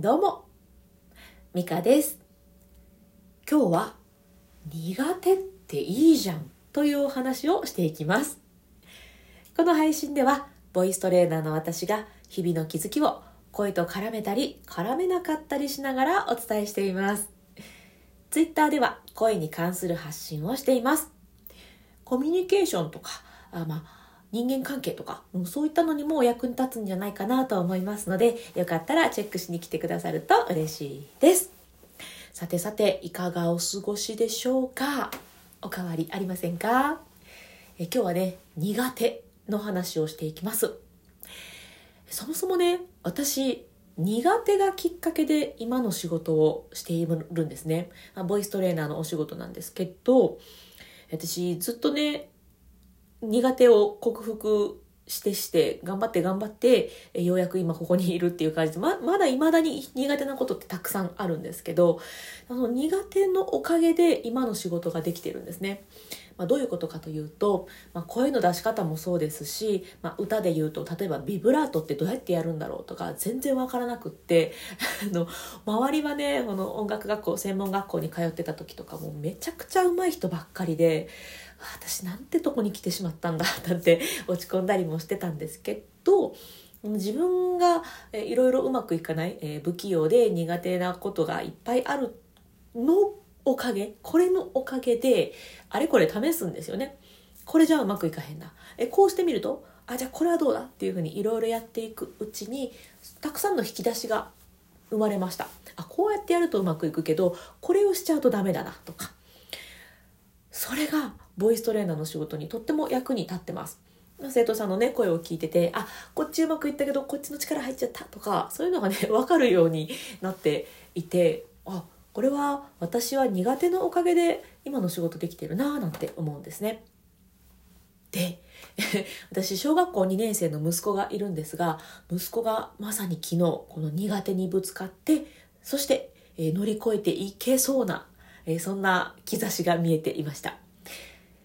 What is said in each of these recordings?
どうも、ミカです。今日は苦手っていいじゃんというお話をしていきます。この配信では、ボイストレーナーの私が日々の気づきを声と絡めたり絡めなかったりしながらお伝えしています。ツイッターでは声に関する発信をしています。コミュニケーションとか、あまあ、人間関係とか、うんそういったのにも役に立つんじゃないかなと思いますので、よかったらチェックしに来てくださると嬉しいです。さてさて、いかがお過ごしでしょうか？おかわりありませんか？え今日はね、苦手の話をしていきます。そもそもね、私、苦手がきっかけで今の仕事をしているんですね。ボイストレーナーのお仕事なんですけど、私ずっとね、苦手を克服してして頑張って頑張ってえようやく今ここにいるっていう感じでままだ未だに苦手なことってたくさんあるんですけどその苦手のおかげで今の仕事ができてるんですね。まあ、どういうことかというと、まあ、声の出し方もそうですし、まあ、歌で言うと例えばビブラートってどうやってやるんだろうとか全然わからなくって あの周りはねこの音楽学校専門学校に通ってた時とかもめちゃくちゃ上手い人ばっかりで私なんてとこに来てしまったんだ なんて落ち込んだりもしてたんですけど自分がいろいろうまくいかない、えー不器用で苦手なことがいっぱいあるのおかげ？これのおかげであれこれ試すんですよね。これじゃうまくいかへんな。えこうしてみるとあじゃあこれはどうだ？っていうふうにいろいろやっていくうちにたくさんの引き出しが生まれました。あこうやってやるとうまくいくけどこれをしちゃうとダメだなとか。それがボイストレーナーの仕事にとっても役に立ってます。生徒さんのね声を聞いててあこっちうまくいったけどこっちの力入っちゃったとかそういうのがね分かるようになっていてあこれは私は苦手のおかげで今の仕事できてるなぁなんて思うんですね。で 私小学校2年生の息子がいるんですが息子がまさに昨日この苦手にぶつかってそして、えー乗り越えていけそうな、えーそんな兆しが見えていました。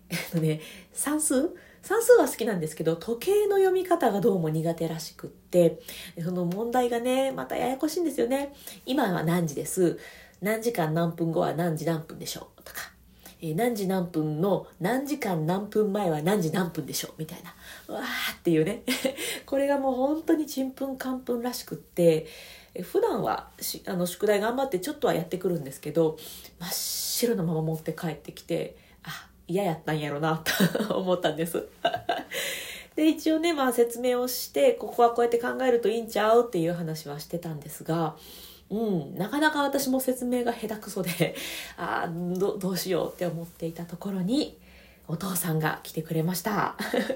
えっとね算数？算数は好きなんですけど時計の読み方がどうも苦手らしくってその問題がねまたややこしいんですよね。今は何時です？何時間何分後は何時何分でしょうとかえー何時何分の何時間何分前は何時何分でしょうみたいなうわーっていうね これがもう本当にちんぷんかんぷんらしくってえー普段はあの宿題頑張ってちょっとはやってくるんですけど真っ白のまま持って帰ってきてあ嫌やったんやろなと 思ったんです。で一応ね、まあ、説明をしてここはこうやって考えるといいんちゃうっていう話はしてたんですがうん、なかなか私も説明が下手くそで あーどどうしようって思っていたところにお父さんが来てくれました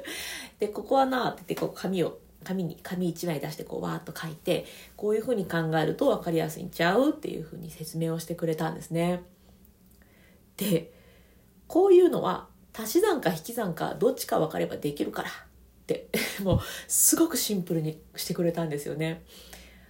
でここはなって言ってこう紙を紙に紙1枚出してこうわーっと書いてこういうふうに考えると分かりやすいんちゃうっていうふうに説明をしてくれたんですねでこういうのは足し算か引き算かどっちか分かればできるからって もうすごくシンプルにしてくれたんですよね。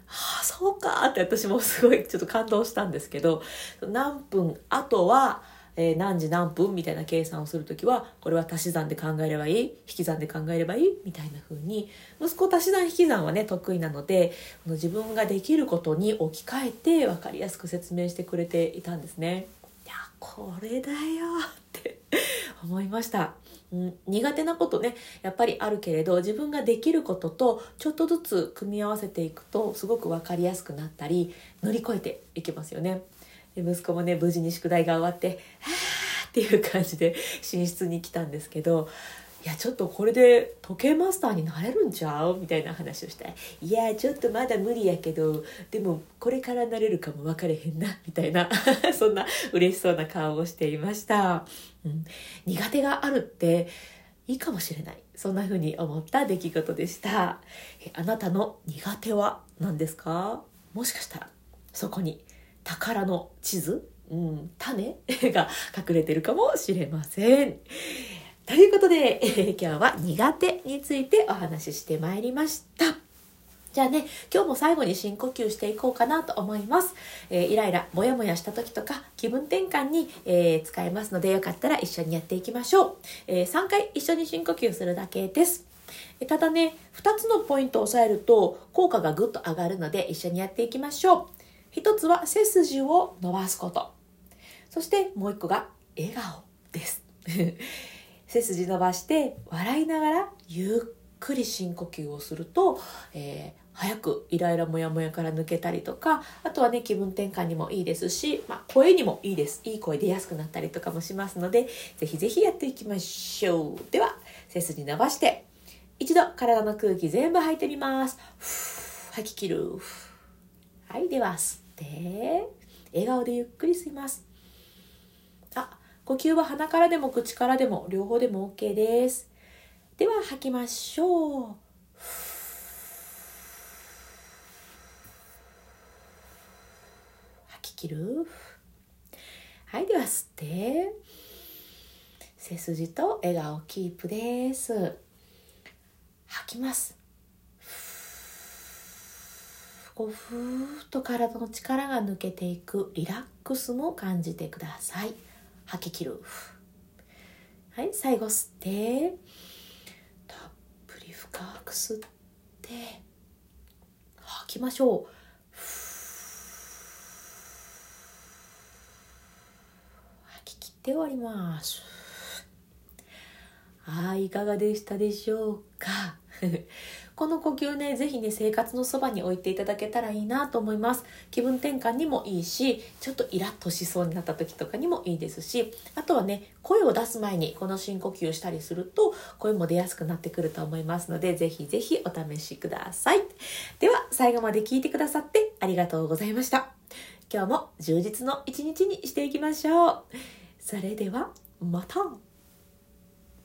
ああそうかって私もすごいちょっと感動したんですけど何分あとは、えー何時何分みたいな計算をする時はこれは足し算で考えればいい？引き算で考えればいい？みたいな風に息子足し算引き算はね得意なのでこの自分ができることに置き換えて分かりやすく説明してくれていたんですね。いやこれだよって思いました。うん、苦手なことねやっぱりあるけれど自分ができることとちょっとずつ組み合わせていくとすごく分かりやすくなったり乗り越えていけますよね。で息子もね無事に宿題が終わって「はあ」っていう感じで寝室に来たんですけどいやちょっとこれで時計マスターになれるんちゃう？みたいな話をして「いやちょっとまだ無理やけどでもこれからなれるかも分かれへんな」みたいな そんな嬉しそうな顔をしていました。うん、苦手があるっていいかもしれない。そんな風に思った出来事でした。あなたの苦手は何ですか？もしかしたらそこに宝の地図、うん、種？が隠れてるかもしれません。ということで、えー今日は苦手についてお話ししてまいりましたじゃあね、今日も最後に深呼吸していこうかなと思います。えーイライラ、モヤモヤした時とか気分転換に、えー使えますので、よかったら一緒にやっていきましょう。え3回一緒に深呼吸するだけです。ただね2つのポイントを押さえると効果がぐっと上がるので一緒にやっていきましょう1つは背筋を伸ばすことそしてもう1個が笑顔です背筋伸ばして笑いながらゆっくり深呼吸をすると、えー、早くイライラモヤモヤから抜けたりとかあとはね気分転換にもいいですし、まあ、声にもいいです。いい声出やすくなったりとかもしますのでぜひぜひやっていきましょう。では背筋伸ばして一度体の空気全部吐いてみます。吐き切る。はいでは吸って笑顔でゆっくり吸います。呼吸は鼻からでも口からでも両方でも OK です。では吐きましょう。吐き切る。はいでは吸って。背筋と笑顔キープです。吐きます。こうふーっと体の力が抜けていく。リラックスも感じてください。吐き切る。はい最後吸って。たっぷり深く吸って。吐きましょう。吐き切って終わります。はい、いかがでしたでしょうか？この呼吸ね、ぜひね、生活のそばに置いていただけたらいいなと思います。気分転換にもいいし、ちょっとイラッとしそうになった時とかにもいいですし、あとはね、声を出す前にこの深呼吸したりすると、声も出やすくなってくると思いますので、ぜひぜひお試しください。では、最後まで聞いてくださってありがとうございました。今日も充実の一日にしていきましょう。それでは、また